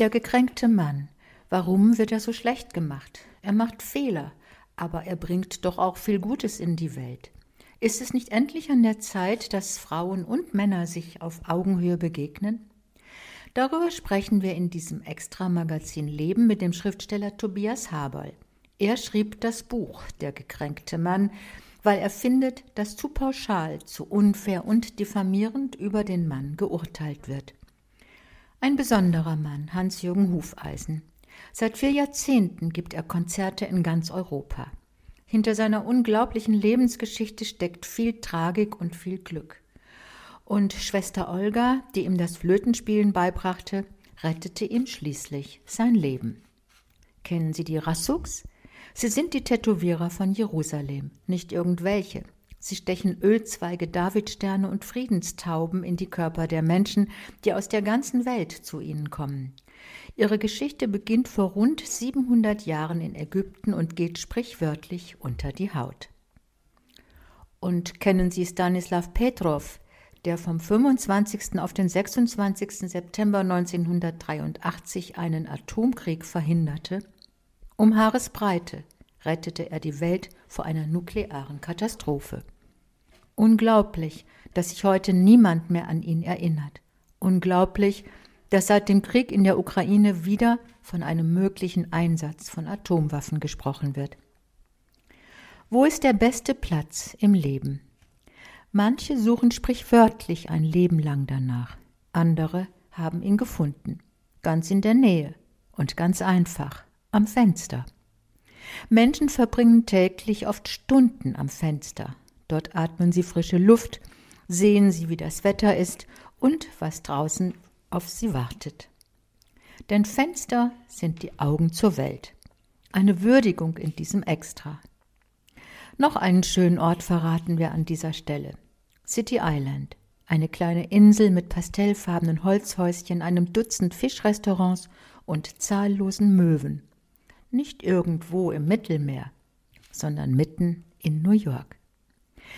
Der gekränkte Mann. Warum wird er so schlecht gemacht? Er macht Fehler, aber er bringt doch auch viel Gutes in die Welt. Ist es nicht endlich an der Zeit, dass Frauen und Männer sich auf Augenhöhe begegnen? Darüber sprechen wir in diesem Extra-Magazin Leben mit dem Schriftsteller Tobias Haberl. Er schrieb das Buch Der gekränkte Mann, weil er findet, dass zu pauschal, zu unfair und diffamierend über den Mann geurteilt wird. Ein besonderer Mann, Hans-Jürgen Hufeisen. Seit vier Jahrzehnten gibt er Konzerte in ganz Europa. Hinter seiner unglaublichen Lebensgeschichte steckt viel Tragik und viel Glück. Und Schwester Olga, die ihm das Flötenspielen beibrachte, rettete ihm schließlich sein Leben. Kennen Sie die Rassuks? Sie sind die Tätowierer von Jerusalem, nicht irgendwelche. Sie stechen Ölzweige, Davidsterne und Friedenstauben in die Körper der Menschen, die aus der ganzen Welt zu ihnen kommen. Ihre Geschichte beginnt vor rund 700 Jahren in Ägypten und geht sprichwörtlich unter die Haut. Und kennen Sie Stanislav Petrov, der vom 25. auf den 26. September 1983 einen Atomkrieg verhinderte? Um Haaresbreite rettete er die Welt vor einer nuklearen Katastrophe. Unglaublich, dass sich heute niemand mehr an ihn erinnert. Unglaublich, dass seit dem Krieg in der Ukraine wieder von einem möglichen Einsatz von Atomwaffen gesprochen wird. Wo ist der beste Platz im Leben? Manche suchen sprichwörtlich ein Leben lang danach, andere haben ihn gefunden, ganz in der Nähe und ganz einfach am Fenster. Menschen verbringen täglich oft Stunden am Fenster. Dort atmen sie frische Luft, sehen sie, wie das Wetter ist und was draußen auf sie wartet. Denn Fenster sind die Augen zur Welt. Eine Würdigung in diesem Extra. Noch einen schönen Ort verraten wir an dieser Stelle. City Island. Eine kleine Insel mit pastellfarbenen Holzhäuschen, einem Dutzend Fischrestaurants und zahllosen Möwen nicht irgendwo im Mittelmeer, sondern mitten in New York.